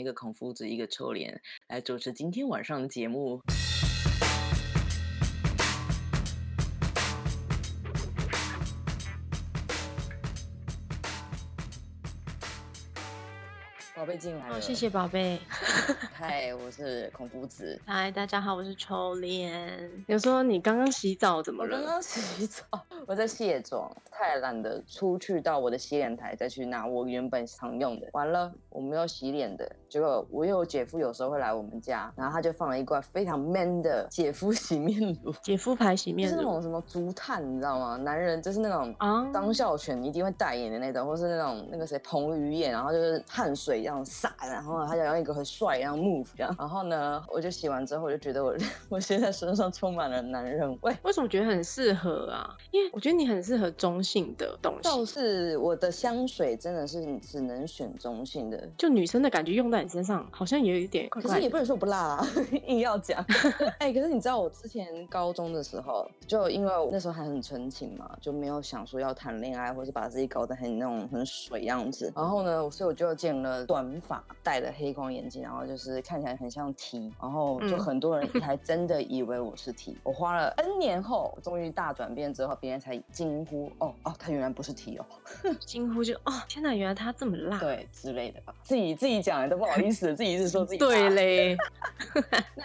一个孔夫子，一个臭脸来主持今天晚上的节目。宝贝进来了，哦，谢谢宝贝。嗨，我是孔夫子。嗨，大家好，我是臭脸。有说你刚刚洗澡怎么了？我刚刚洗澡，我在卸妆，太懒得出去到我的洗脸台再去拿我原本常用的。完了，我没有洗脸的，结果我有姐夫有时候会来我们家，然后他就放了一罐非常 man 的 姐夫洗面乳，姐夫牌洗面乳，就是那种什么竹炭，你知道吗？男人就是那种啊，张孝全一定会代言的那种，或是那种那个谁彭于晏，然后就是汗水一样洒，然后他就用一个很帅一样 move 这样，然后呢，我就洗完之后，我就觉得我 我现在身上充满了男人味。为什么觉得很适合啊？因为我觉得你很适合中性的东西，就是我的香水真的是只能选中性的，就女生的感觉用在你身上好像有一点怪怪。可是也不能说不辣啊，硬要讲。哎、可是你知道我之前高中的时候，就因为我那时候还很纯情嘛，就没有想说要谈恋爱，或是把自己搞得很那种很水样子。然后呢，所以我就剪了短发，戴了黑框眼镜，然后就是看起来很像 T，然后就嗯很多人还真的以为我是 T。我花了 N 年后，终于大转变之后，别人才惊呼：哦哦，他原来不是 T 哦。惊呼就哦，天哪，原来他这么辣。对之类的吧，自己自己讲的都不好意思，自己一直说自己对。嘞，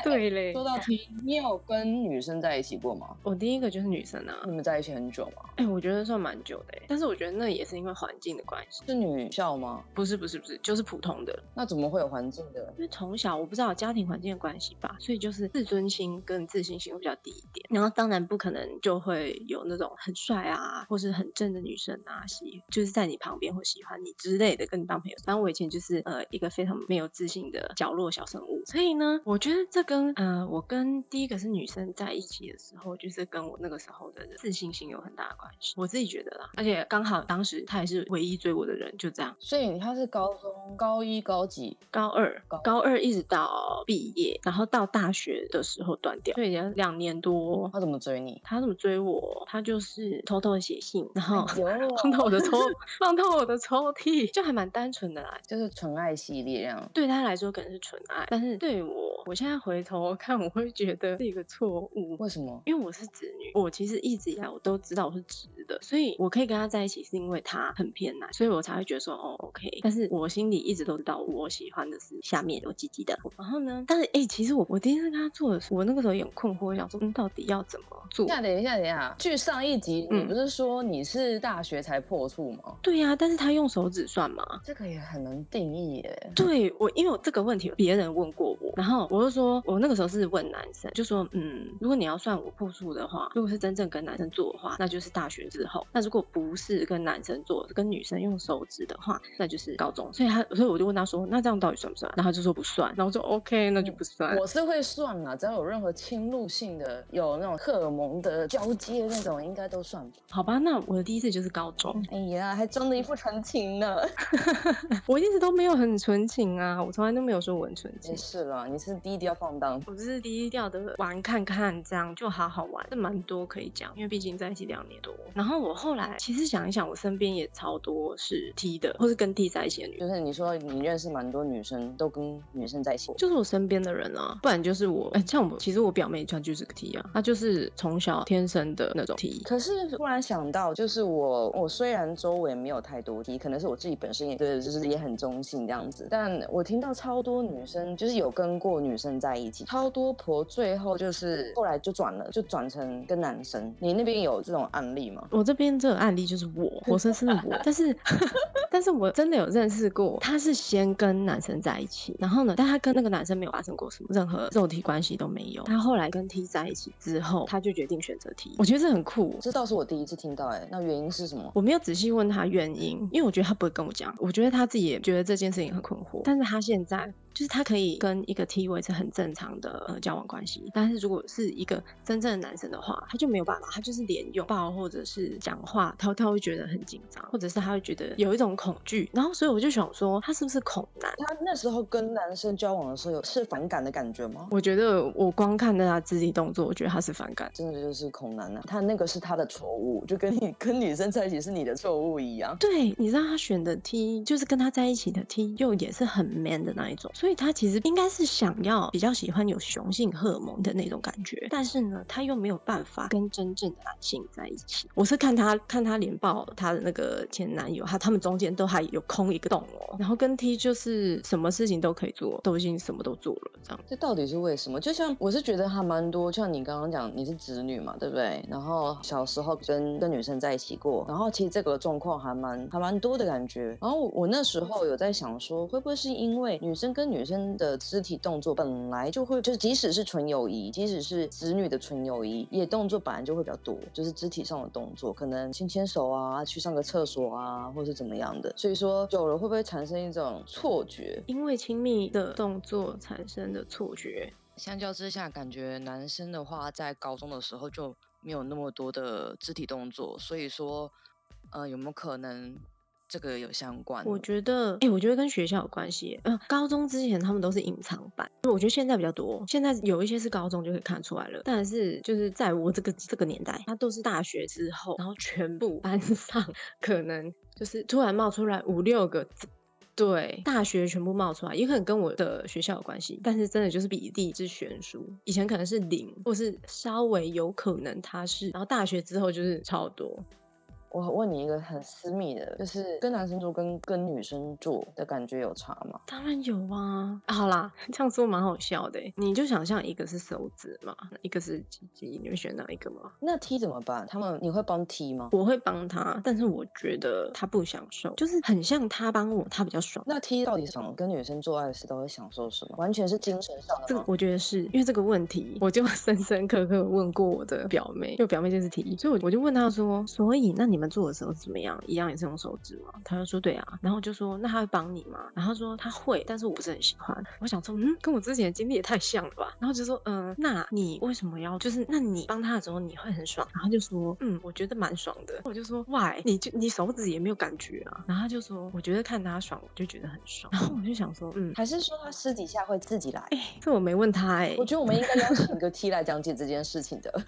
对嘞 说。到 T，你有跟女生在一起过吗？我第一个就是女生啊，你们在一起很久吗？哎、我觉得算蛮久的欸，但是我觉得那也是因为环境的关系，是女校吗？不是不是不是，就是普通的，那怎么会有环境的？因为从小我不知道家庭环境的关系吧，所以就是自尊心跟自信心会比较低一点。然后当然不可能就会有那种很帅啊，或是很正的女生啊，喜就是在你旁边或喜欢你之类的，跟你当朋友。反正我以前就是呃一个非常没有自信的角落小生物，所以呢，我觉得这跟呃我跟第一个是女生在一起的时候，就是跟我那个时候的自信心有很大的关系，我自己觉得啦。而且刚好当时他也是唯一追我的人，就这样。所以他是高中高一高几？高二高，高二一直到毕业，然后到大学的时候断掉，所以也两年多。他怎么追你？他怎么追我？他就是偷偷的写信，然后有 放到我的抽，放到我的抽屉，就还蛮单纯的啦。就是纯爱系列这样。对他来说可能是纯爱，但是对我，我现在回头看，我会觉得是一个错误。为什么？因为我是直女，我其实一直以来我都知道我是直的，所以我可以跟他在一起，是因为他很偏男，所以我才会觉得说哦 OK。但是我心里一直都知道，我喜欢的是下面有鸡鸡的。然后呢，但是哎、其实我我第一次跟他做的时候，我那个时候也很困惑，我想说嗯，到底要怎么做等一？下，等一下，等一下。据上一集你嗯不是说你是大学才破处吗？对呀、但是他用手指算吗？这个也很能定义耶。对我，因为我这个问题别人问过我，然后我就说，我那个时候是问男生，就说，嗯，如果你要算我破处的话，如果是真正跟男生做的话，那就是大学之后；那如果不是跟男生做，跟女生用手指的话，那就是高中。所以他，所以我就问他说，那这样到底算不算？然后他就说不算，然后我说 OK，那就不算。我是会算啦，只要有任何侵入性的，有那种荷尔蒙的交接那种，应该都算吧。好吧，那我的第一次就是高中，哎呀，还装的一副纯情呢。我一直都没有很纯情啊，我从来都没有说我很纯情也。是了，你是低调放荡。我只是低调的玩看看，这样就好好玩，这蛮多可以讲，因为毕竟在一起两年多。然后我后来其实想一想，我身边也超多是 T 的，或是跟 T 在一起的女生，就是你说你认识蛮多女生，都跟女生在一起。就是我身边的人啊，不然就是我，哎、像我其实我表妹她就是个 T 啊，她就是从小天生的那种 T。可是突然想到，就是我，我虽然周围没有太多 T，可能是我自己本身也对，就是也很中性这样子，但我听到超多女生，就是有跟过女生在一起，超多婆最后就是后来就转了，就转成跟男生。你那边有这种案例吗？我这边这个案例就是我，活生生的我，但是 但是我真的有认识过，他是先跟男生在一起，然后呢，但他跟那个男生没有发生过什么任何肉体关系都没有。他后来跟 T 在一起之后，他就决定选择 T，我觉得这很酷。这倒是我第一次听到、哎，那原因是什么？我没有仔细问他原因，因为我觉得他不会跟我讲。我觉得他自己也觉得这件事情很困惑，但是他现在就是他可以跟一个 T 维持很正常的呃交往关系，但是如果是一个真正的男生的话，他就没有办法，他就是连拥抱或者是讲话，他他会觉得很紧张，或者是他会觉得有一种恐惧。然后所以我就想说，他是不是恐男？他那时候跟男生交往的时候，有是反感的感觉吗？我觉得我光看到他肢体动作，我觉得他是反感。真的就是恐男啊，他那个是他的错误，就跟你跟女生在一起是你的错误一样。对，你知道他选的 T 就是跟他在一起的 T 又也是很 man 的那一种，所以他其实应该是想要比较喜欢有雄性荷尔蒙的那种感觉，但是呢，他又没有办法跟真正的男性在一起。我是看他看他连报他的那个前男友，他他们中间都还有空一个洞哦。然后跟 T 就是什么事情都可以做，都已经什么都做了这样。这到底是为什么？就像我是觉得还蛮多，像你刚刚讲你是子女嘛，对不对？然后小时候跟跟女生在一起过，然后其实这个状况还蛮还蛮多的感觉。然后我那时候有在想说，会不会是因为女生跟女生的肢体动作本来就会，就是即使是纯友谊，即使是子女的纯友谊，也动作本来就会比较多，就是肢体上的动作，可能牵牵手啊，去上个厕所啊，或是怎么样的。所以说久了会不会产生一种错觉？因为亲密的动作产生的错觉。相较之下，感觉男生的话在高中的时候就没有那么多的肢体动作，所以说，呃，有没有可能这个有相关？我觉得，哎，我觉得跟学校有关系。嗯，高中之前他们都是隐藏版，我觉得现在比较多。现在有一些是高中就可以看出来了，但是就是在我这个这个年代，他都是大学之后，然后全部 班上可能就是突然冒出来五六个。对，大学全部冒出来，也可能跟我的学校有关系，但是真的就是比例之悬殊。以前可能是零，或是稍微有可能他是，然后大学之后就是超多。我问你一个很私密的，就是跟男生做跟跟女生做的感觉有差吗？当然有啊！好啦，这样说蛮好笑的。你就想象一个是手指嘛，一个是鸡鸡，你会选哪一个吗？那 T 怎么办？他们你会帮 T 吗？我会帮他，但是我觉得他不享受，就是很像他帮我，他比较爽。那 T 到底什么？跟女生做爱时都会享受什么？完全是精神上的。这个我觉得是因为这个问题，我就 深深刻刻问过我的表妹，就表妹就是 T，，所以我我就问她说，所以那你们做的时候怎么样？一样也是用手指吗？他就说对啊，然后就说那他会帮你吗？然后说他会，但是我不是很喜欢。我想说，嗯，跟我之前的经历也太像了吧。然后就说，嗯，那你为什么要？就是那你帮他的时候你会很爽？然后就说，嗯，我觉得蛮爽的。我就说，why？你就你手指也没有感觉啊？然后他就说，我觉得看他爽，我就觉得很爽。然后我就想说，嗯，还是说他私底下会自己来？哎，这我没问他哎。我觉得我们应该邀请一个 T 来讲解这件事情的。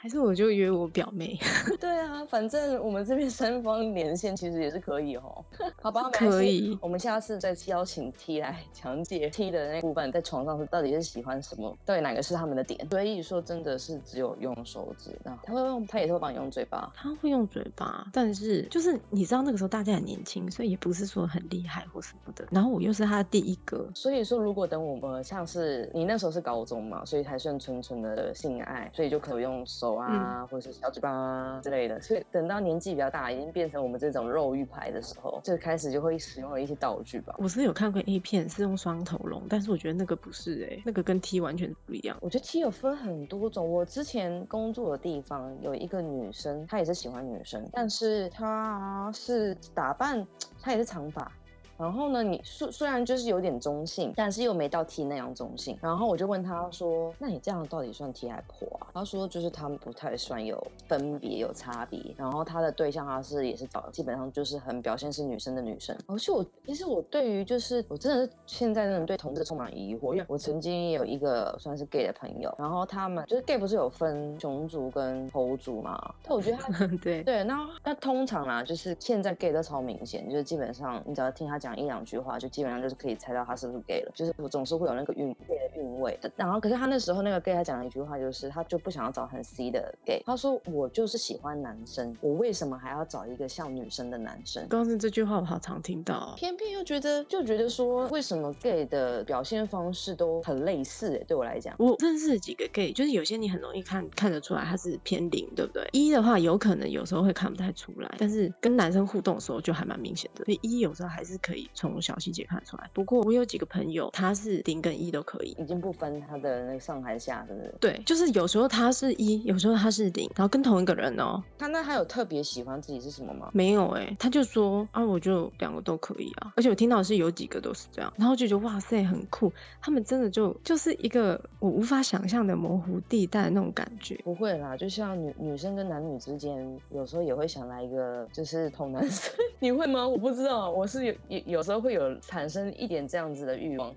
还是我就约我表妹。对啊，反正我们这边三方连线其实也是可以哦。好吧，可以。我们下次再邀请 T 来 讲解 T 的那部分，在床上是到底是喜欢什么，到底哪个是他们的点。所以说，真的是只有用手指，那他会用，他也会帮你用嘴巴。他会用嘴巴，但是就是你知道那个时候大家很年轻，所以也不是说很厉害或什么的。然后我又是他的第一个，所以说如果等我们像是你那时候是高中嘛，所以还算纯纯的性爱，所以就可以用手。啊，或者是小嘴巴啊之类的，所以等到年纪比较大，已经变成我们这种肉欲牌的时候，就开始就会使用了一些道具吧。我是有看过 A 片，是用双头龙，但是我觉得那个不是哎，那个跟 T 完全不一样。我觉得 T 有分很多种。我之前工作的地方有一个女生，她也是喜欢女生，但是她是打扮，她也是长发。然后呢，你虽虽然就是有点中性，但是又没到 T 那样中性。然后我就问他说：“那你这样到底算 T 还婆啊？”他说：“就是他们不太算有分别有差别。”然后他的对象他是也是找基本上就是很表现是女生的女生。而且我其实我对于就是我真的是现在真的对同志充满疑惑，因为我曾经有一个算是 gay 的朋友，然后他们就是 gay 不是有分熊族跟猴族嘛？但我觉得他 对对，那那通常啊，就是现在 gay 都超明显，就是基本上你只要听他讲。讲一两句话，就基本上就是可以猜到他是不是 gay 了。就是我总是会有那个韵 gay 的韵味。然后，可是他那时候那个 gay 他讲了一句话，就是他就不想要找很 C 的 gay。他说：“我就是喜欢男生，我为什么还要找一个像女生的男生？”刚刚这句话我好常听到，偏偏又觉得就觉得说，为什么 gay 的表现方式都很类似？哎，对我来讲，我认识几个 gay，就是有些你很容易看看得出来他是偏零，对不对？一的话有可能有时候会看不太出来，但是跟男生互动的时候就还蛮明显的。所以一有时候还是可以从小细节。看出来，不过我有几个朋友，他是零跟一都可以，已经不分他的那个上还是下，是不是？对，就是有时候他是一，有时候他是零，然后跟同一个人哦。他那他有特别喜欢自己是什么吗？没有哎，他就说啊，我就两个都可以啊。而且我听到是有几个都是这样，然后就觉得哇塞，很酷。他们真的就就是一个我无法想象的模糊地带那种感觉。不会啦，就像女女生跟男女之间，有时候也会想来一个就是同男生。你会吗？我不知道，我是有有有时候会有。产生一点这样子的欲望。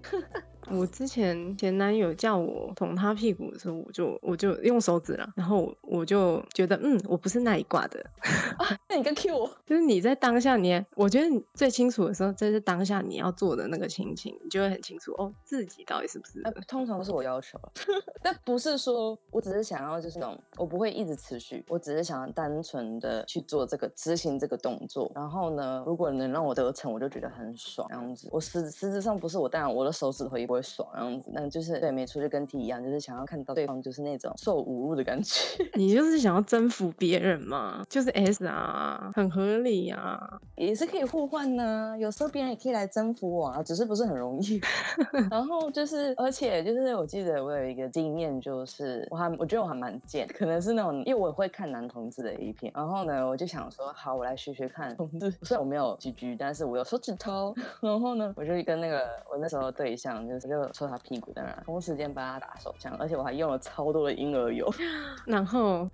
我之前前男友叫我捅他屁股的时候，我就我就用手指了，然后我就觉得嗯，我不是那一挂的。那你跟 Q 我，就是你在当下你，我觉得你最清楚的时候，这是当下你要做的那个心情，你就会很清楚哦，自己到底是不是。呃，通常都是我要求，但不是说我只是想要就是那种，我不会一直持续，我只是想要单纯的去做这个执行这个动作。然后呢，如果能让我得逞，我就觉得很爽，这样子。我实实质上不是我，当然我的手指头也不会爽，这样子。那就是对，没错，就跟 T 一样，就是想要看到对方就是那种受侮辱的感觉。你就是想要征服别人嘛，就是 S 啊，很合理啊，也是可以互换呢。有时候别人也可以来征服我啊，只是不是很容易。然后就是，而且就是我记得我有一个经验，就是我还我觉得我还蛮贱，可能是那种因为我会看男同志的 A 片，然后呢我就想说，好，我来学学看同志。虽然我没有 GG，但是我有手指头。然后呢，我就跟那个我那时候对象，就是就戳他屁股，当然同时间帮他打手枪，而且我还用了超多的婴儿油，然后。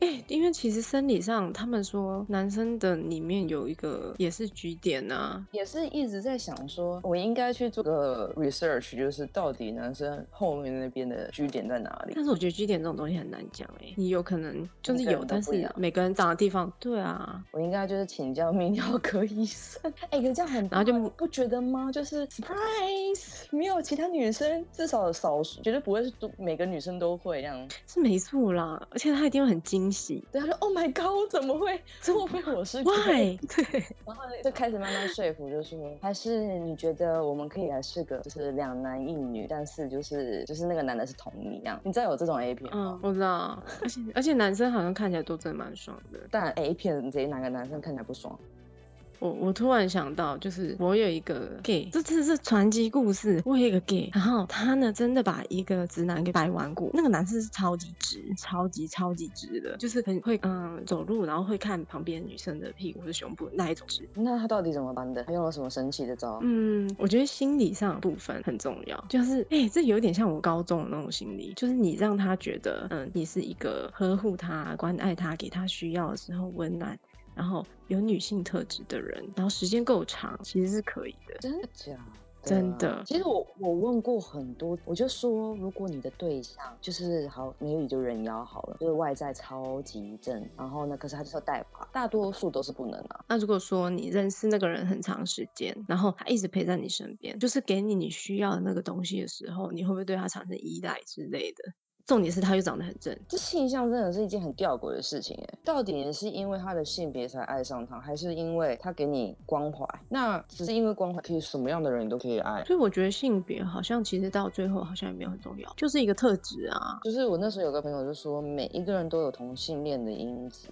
哎，因为其实生理上，他们说男生的里面有一个也是局点啊，也是一直在想说，我应该去做个 research，就是到底男生后面那边的居点在哪里？但是我觉得居点这种东西很难讲哎，你有可能就是有，但是每个人长的地方，对啊，我应该就是请教泌尿科医生。哎，可这样很，然后就不觉得吗？就是 surprise，没有其他女生，至少少数绝对不会是都每个女生都会这样，是没错啦，而且他一定会很惊。对，他说：“Oh my god，我怎么会？怎么会我是 Why？” 对，然后就开始慢慢说服，就说：“还是你觉得我们可以来试个，就是两男一女，但是就是就是那个男的是同一样。你知道有这种 A 片吗？我知道，而且而且男生好像看起来都真的蛮爽的，但 A 片这哪个男生看起来不爽？”我我突然想到，就是我有一个 gay，这次是传奇故事。我有一个 gay，然后他呢真的把一个直男给掰弯过。那个男生是超级直，超级超级直的，就是很会嗯走路，然后会看旁边女生的屁股或胸部那一种直。那他到底怎么搬的？他用了什么神奇的招？嗯，我觉得心理上部分很重要，就是哎，这有点像我高中的那种心理，就是你让他觉得嗯，你是一个呵护他、关爱他、给他需要的时候温暖。然后有女性特质的人，然后时间够长，其实是可以的。真的假？真的。其实我我问过很多，我就说，如果你的对象就是好，没有就人妖好了，就是外在超级正，然后呢，可是他就是要带娃，大多数都是不能啊。那如果说你认识那个人很长时间，然后他一直陪在你身边，就是给你你需要的那个东西的时候，你会不会对他产生依赖之类的？重点是他又长得很正，这性向真的是一件很吊诡的事情哎。到底是因为他的性别才爱上他，还是因为他给你关怀？那只是因为关怀，可以什么样的人你都可以爱。所以我觉得性别好像其实到最后好像也没有很重要，就是一个特质啊。就是我那时候有个朋友就说，每一个人都有同性恋的因子。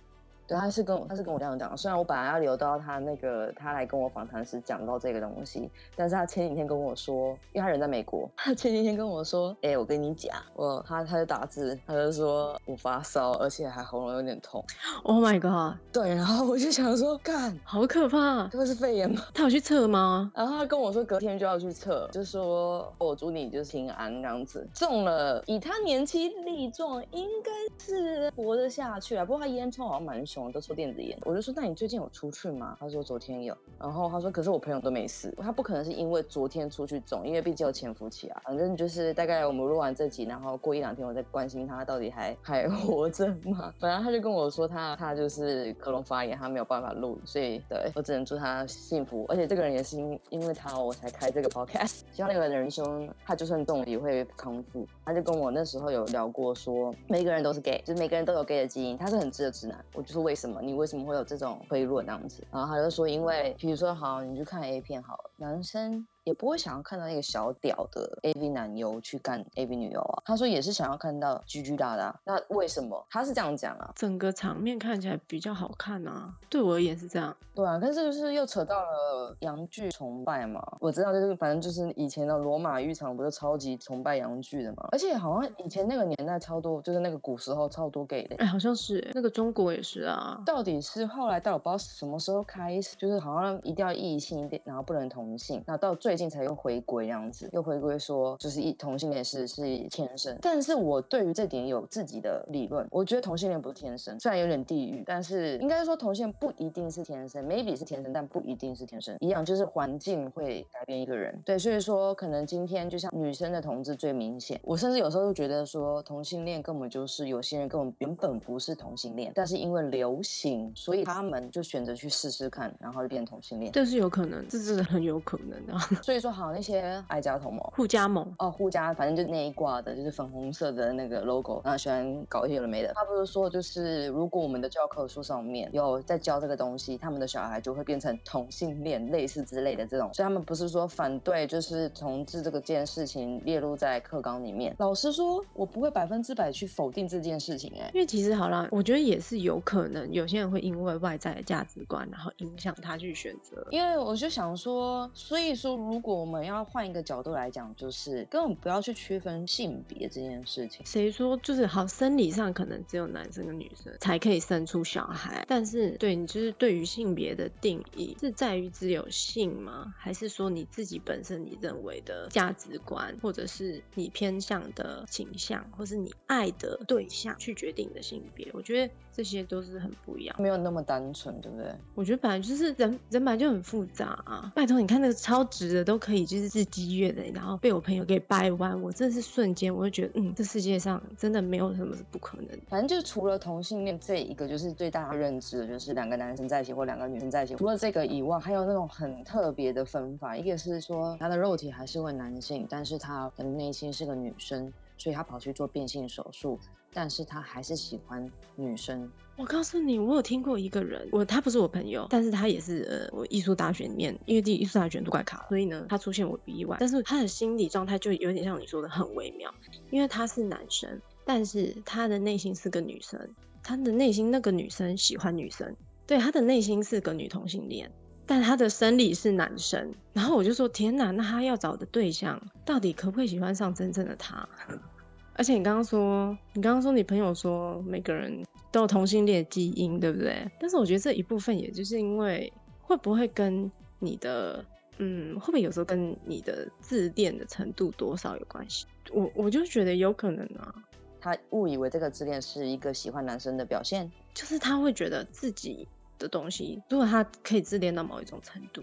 对，他是跟我，他是跟我这样讲。虽然我本来要留到他那个他来跟我访谈时讲到这个东西，但是他前几天跟我说，因为他人在美国，他前几天跟我说，哎，我跟你讲，我他他就打字，他就说我发烧，而且还喉咙有点痛。Oh my god！对，然后我就想说，干，好可怕，这个是肺炎吗？他有去测吗？然后他跟我说隔天就要去测，就说我祝你就是平安这样子。中了，以他年轻力壮，应该是活得下去啊。不过他烟囱好像蛮。都抽电子烟，我就说那你最近有出去吗？他说昨天有，然后他说可是我朋友都没事，他不可能是因为昨天出去肿，因为毕竟有潜伏期啊。反正就是大概我们录完这集，然后过一两天我再关心他到底还 还活着吗？反正他就跟我说他他就是喉咙发炎，他没有办法录，所以对我只能祝他幸福。而且这个人也是因因为他我才开这个 podcast，希望那个人生他就算中也会康复。他就跟我那时候有聊过说每个人都是 gay，就是每个人都有 gay 的基因，他是很直的直男。我就说。为什么你为什么会有这种推论那样子？然后他就说，因为比如说，好，你去看 A 片，好了，男生。也不会想要看到那个小屌的 AV 男优去干 AV 女优啊。他说也是想要看到居居大大。那为什么他是这样讲啊？整个场面看起来比较好看啊。对我而言是这样。对啊，但是就是又扯到了洋剧崇拜嘛。我知道就是反正就是以前的罗马浴场不是超级崇拜洋剧的嘛。而且好像以前那个年代超多，就是那个古时候超多 gay 的。哎，好像是那个中国也是啊。到底是后来到我不知道什么时候开始，就是好像一定要异性一点，然后不能同性。那到最最近才又回归这样子，又回归说就是一同性恋是是天生。但是我对于这点有自己的理论，我觉得同性恋不是天生，虽然有点地狱，但是应该说同性不一定是天生，maybe 是天生，但不一定是天生。一样就是环境会改变一个人。对，所以说可能今天就像女生的同志最明显，我甚至有时候都觉得说同性恋根本就是有些人根本原本不是同性恋，但是因为流行，所以他们就选择去试试看，然后就变同性恋。这是有可能，这是很有可能的。所以说，好那些爱家同盟、互加盟哦，互加，反正就那一挂的，就是粉红色的那个 logo，然后喜欢搞一些有的没的。他不是说，就是如果我们的教科书上面有在教这个东西，他们的小孩就会变成同性恋，类似之类的这种。所以他们不是说反对，就是同志这个件事情列入在课纲里面。老实说，我不会百分之百去否定这件事情，哎，因为其实好了，我觉得也是有可能，有些人会因为外在的价值观，然后影响他去选择。因为我就想说，所以说，如如果我们要换一个角度来讲，就是根本不要去区分性别这件事情。谁说就是好？生理上可能只有男生跟女生才可以生出小孩，但是对你就是对于性别的定义是在于只有性吗？还是说你自己本身你认为的价值观，或者是你偏向的倾向，或是你爱的对象去决定的性别？我觉得这些都是很不一样，没有那么单纯，对不对？我觉得本来就是人人本来就很复杂啊！拜托，你看那个超直的都可以就是自激越的，然后被我朋友给掰弯，我真的是瞬间我就觉得，嗯，这世界上真的没有什么是不可能。反正就是除了同性恋这一个，就是最大的认知的就是两个男生在一起或两个女生在一起。除了这个以外，还有那种很特别的分法，一个是说他的肉体还是个男性，但是他的内心是个女生，所以他跑去做变性手术，但是他还是喜欢女生。我告诉你，我有听过一个人，我他不是我朋友，但是他也是呃我艺术大学里面，因为第艺术大学都怪卡，所以呢他出现我不意外。但是他的心理状态就有点像你说的很微妙，因为他是男生，但是他的内心是个女生，他的内心那个女生喜欢女生，对他的内心是个女同性恋，但他的生理是男生。然后我就说天哪，那他要找的对象到底可不可以喜欢上真正的他？而且你刚刚说，你刚刚说你朋友说每个人都有同性恋基因，对不对？但是我觉得这一部分也就是因为会不会跟你的，嗯，会不会有时候跟你的自恋的程度多少有关系？我我就觉得有可能啊，他误以为这个自恋是一个喜欢男生的表现，就是他会觉得自己的东西，如果他可以自恋到某一种程度，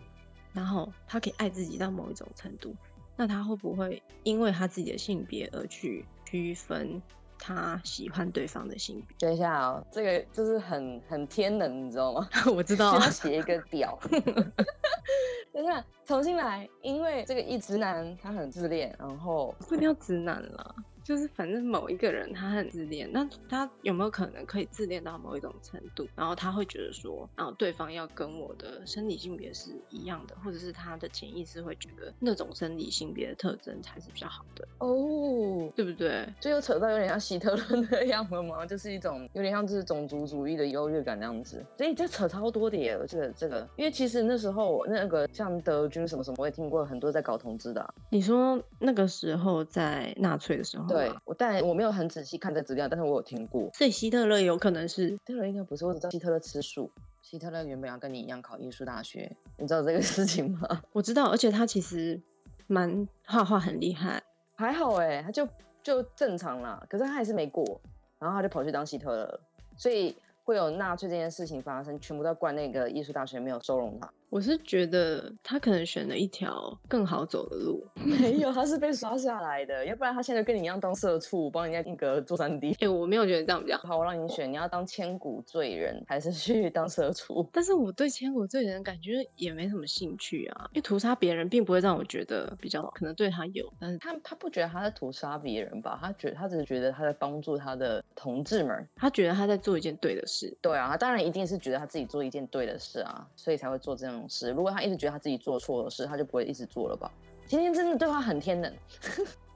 然后他可以爱自己到某一种程度，那他会不会因为他自己的性别而去？区分他喜欢对方的性别。等一下哦，这个就是很很天能，你知道吗？我知道，要写一个表。等一下，重新来，因为这个一直男他很自恋，然后不一定要直男了。就是反正某一个人他很自恋，那他有没有可能可以自恋到某一种程度，然后他会觉得说，然后对方要跟我的生理性别是一样的，或者是他的潜意识会觉得那种生理性别的特征才是比较好的哦，对不对？这又扯到有点像希特勒那样了吗？就是一种有点像就是种族主义的优越感那样子，所以这扯超多的耶，这个这个，因为其实那时候那个像德军什么什么，我也听过很多在搞同志的。你说那个时候在纳粹的时候。对，我但我没有很仔细看这资料，但是我有听过。所以希特勒有可能是，希特勒应该不是，我只知道希特勒吃素。希特勒原本要跟你一样考艺术大学，你知道这个事情吗？我知道，而且他其实蛮画画很厉害，还好哎，他就就正常啦。可是他还是没过，然后他就跑去当希特勒，所以会有纳粹这件事情发生，全部都怪那个艺术大学没有收容他。我是觉得他可能选了一条更好走的路，没有，他是被刷下来的，要不然他现在跟你一样当社畜，帮人家定格做三 D。哎，我没有觉得这样比较好，我让你选，你要当千古罪人还是去当社畜？但是我对千古罪人感觉也没什么兴趣啊，因为屠杀别人并不会让我觉得比较好，可能对他有，但是他他不觉得他在屠杀别人吧？他觉他只是觉得他在帮助他的同志们，他觉得他在做一件对的事。对啊，他当然一定是觉得他自己做一件对的事啊，所以才会做这种事。如果他一直觉得他自己做错了事，他就不会一直做了吧？今天真的对话很天冷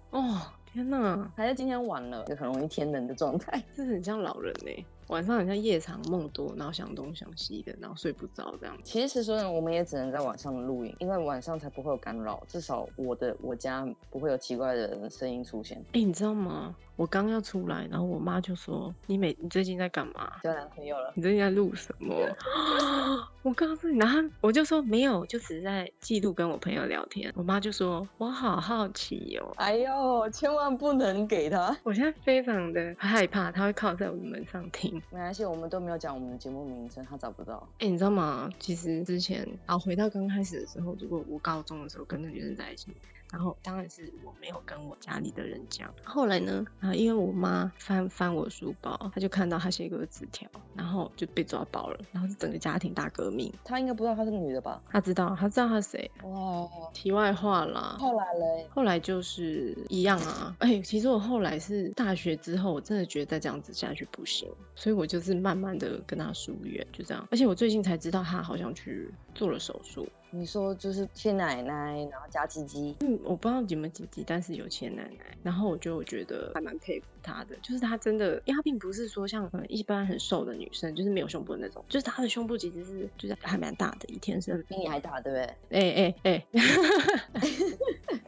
哦，天哪！还是今天晚了，就很容易天冷的状态，这很像老人呢。晚上好像夜长梦多，然后想东想西的，然后睡不着这样。其实说呢，我们也只能在晚上录影，因为晚上才不会有干扰，至少我的我家不会有奇怪的声音出现。哎，你知道吗？我刚要出来，然后我妈就说：“你每你最近在干嘛？交男朋友了？你最近在录什么？” 我告诉你，然后我就说没有，就只是在记录跟我朋友聊天。我妈就说：“我好好奇哦。”哎呦，千万不能给他！我现在非常的害怕，他会靠在我的门上听。没关系，我们都没有讲我们的节目名称，他找不到。哎，你知道吗？其实之前然后，回到刚开始的时候，如果我高中的时候跟那女生在一起。然后当然是我没有跟我家里的人讲。后来呢，啊，因为我妈翻翻我书包，她就看到她写一个纸条，然后就被抓包了。然后是整个家庭大革命。她应该不知道她是个女的吧？她知道，她知道她谁。哇，题外话啦。后来嘞？后来就是一样啊。哎，其实我后来是大学之后，我真的觉得再这样子下去不行，所以我就是慢慢的跟她疏远，就这样。而且我最近才知道她好像去做了手术。你说就是切奶奶，然后加鸡鸡。嗯，我不知道有没有鸡鸡，但是有切奶奶。然后我就觉得还蛮佩服她的，就是她真的，因为她并不是说像一般很瘦的女生，就是没有胸部的那种，就是她的胸部其实是就是还蛮大的，一天生比你还大，对不对？哎哎哎。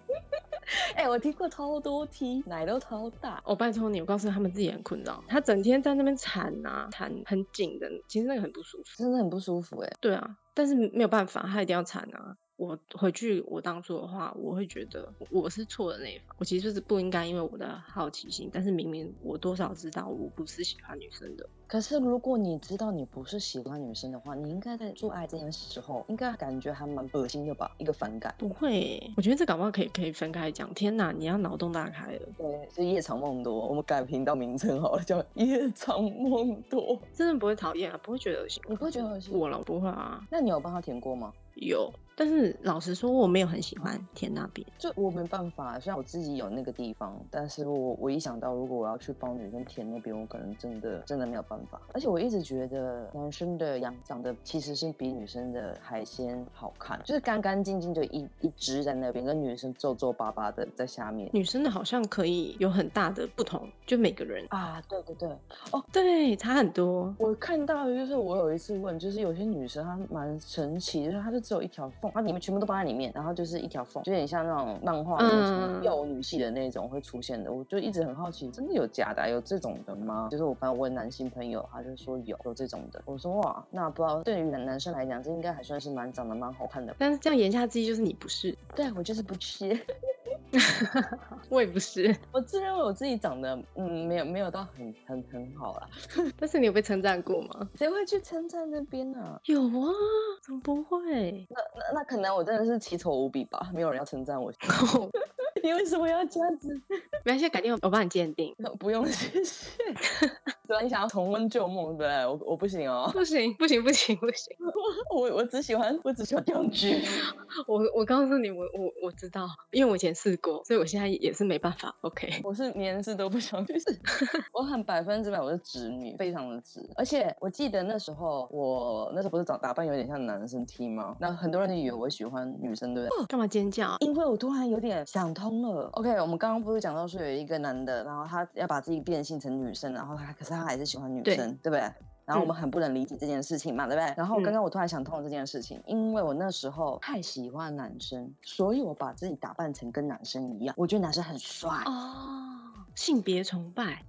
哎，我听过超多 T，，奶都超大。我拜托你，我告诉你，他们自己很困扰，他整天在那边缠啊，缠很紧的，其实那个很不舒服，真的很不舒服。哎，对啊，但是没有办法，他一定要缠啊。我回去，我当初的话，我会觉得我是错的那一方。我其实就是不应该，因为我的好奇心。但是明明我多少知道我不是喜欢女生的。可是如果你知道你不是喜欢女生的话，你应该在做爱这件时候，应该感觉还蛮恶心的吧？一个反感。不会，我觉得这搞不好可以可以分开讲。天哪，你要脑洞大开了。对，是夜长梦多。我们改频道名称好了，叫夜长梦多。真的不会讨厌啊，不会觉得恶心。你不会觉得恶心？我了，不会啊。那你有帮他填过吗？有。但是老实说，我没有很喜欢填那边，就我没办法。虽然我自己有那个地方，但是我我一想到如果我要去帮女生填那边，我可能真的真的没有办法。而且我一直觉得男生的羊长得其实是比女生的海鲜好看，就是干干净净就一一只在那边，跟女生皱皱巴巴的在下面。女生的好像可以有很大的不同，就每个人啊，对对对，哦对，差很多。我看到的就是我有一次问，就是有些女生她蛮神奇，就是她就只有一条缝。它里面全部都包在里面，然后就是一条缝，就有点像那种漫画那种幼女系的那种会出现的。我就一直很好奇，真的有假的？有这种的吗？就是我朋友问男性朋友，他就说有有这种的。我说哇，那不知道对于男男生来讲，这应该还算是蛮长得蛮好看的。但是这样言下之意就是你不是？对我就是不吃。我也不是，我自认为我自己长得嗯没有没有到很很很好啦。但是你有被称赞过吗？谁会去称赞那边呢？有啊，怎么不会？那那那可能我真的是奇丑无比吧，没有人要称赞我。你为什么要这样子？没关系，改天我帮你鉴定。不用谢谢。主要你想要重温旧梦，对不对？我我不行哦，不行不行不行不行。我我只喜欢我只喜欢电剧。我我告诉你，我我我知道，因为我以前试过，所以我现在也是没办法。OK，我是连试都不想去试。我很百分之百我是直女，非常的直。而且我记得那时候我那时候不是长打扮有点像男生 T 吗？那很多人都以为我喜欢女生，对不对？干嘛尖叫？因为我突然有点想通了。OK，我们刚刚不是讲到说有一个男的，然后他要把自己变性成女生，然后他可是他还是喜欢女生，对不对？然后我们很不能理解这件事情嘛，对不对？然后刚刚我突然想通了这件事情，因为我那时候太喜欢男生，所以我把自己打扮成跟男生一样，我觉得男生很帅哦，性别崇拜。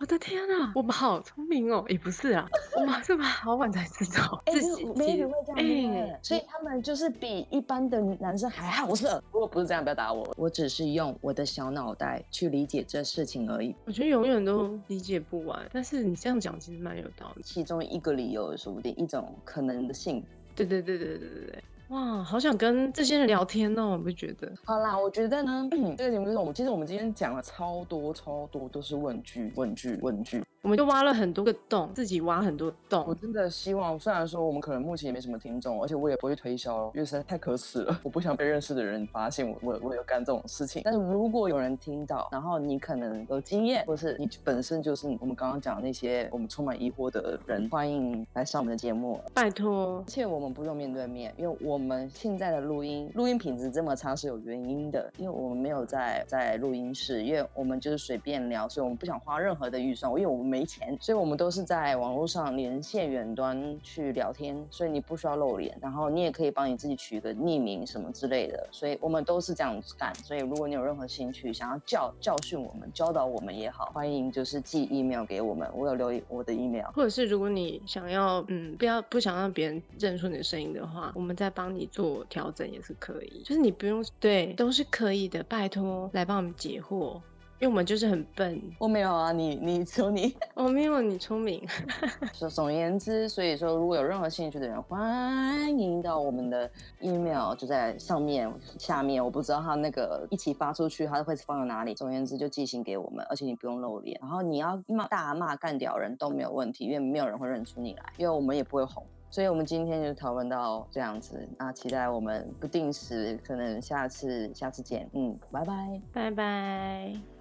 我的天呐，我们好聪明哦！也不是啊，我们是不是好晚才知道？哎，没人会这样哎，所以他们就是比一般的男生还好色。如果不是这样，不要打我，我只是用我的小脑袋去理解这事情而已。我觉得永远都理解不完，但是你这样讲其实蛮有道理。其中一个理由说不定一种可能的性。对对对对对对对。哇，好想跟这些人聊天哦！我不觉得。好啦，我觉得呢，这个节目是我们，其实我们今天讲了超多超多，都是问句、问句、问句。我们就挖了很多个洞，自己挖很多洞。我真的希望，虽然说我们可能目前也没什么听众，而且我也不会推销，因为实在太可耻了。我不想被认识的人发现我我我有干这种事情。但是如果有人听到，然后你可能有经验，或是你本身就是我们刚刚讲的那些我们充满疑惑的人，欢迎来上我们的节目，拜托。而且我们不用面对面，因为我们现在的录音录音品质这么差是有原因的，因为我们没有在在录音室，因为我们就是随便聊，所以我们不想花任何的预算，因为我们。没钱，所以我们都是在网络上连线远端去聊天，所以你不需要露脸，然后你也可以帮你自己取一个匿名什么之类的，所以我们都是这样子干。所以如果你有任何兴趣，想要教教训我们、教导我们也好，欢迎就是寄 email 给我们，我有留意我的 email，或者是如果你想要嗯不要不想让别人认出你的声音的话，我们再帮你做调整也是可以，就是你不用对都是可以的，拜托来帮我们解惑。因为我们就是很笨，我没有啊，你你求你，我没有你聪明。总总而言之，所以说如果有任何兴趣的人，欢迎到我们的 email 就在上面下面，我不知道他那个一起发出去，他会放到哪里。总而言之，就寄信给我们，而且你不用露脸，然后你要骂大骂干掉人都没有问题，因为没有人会认出你来，因为我们也不会红。所以，我们今天就讨论到这样子，那期待我们不定时，可能下次下次见，嗯，拜拜，拜拜。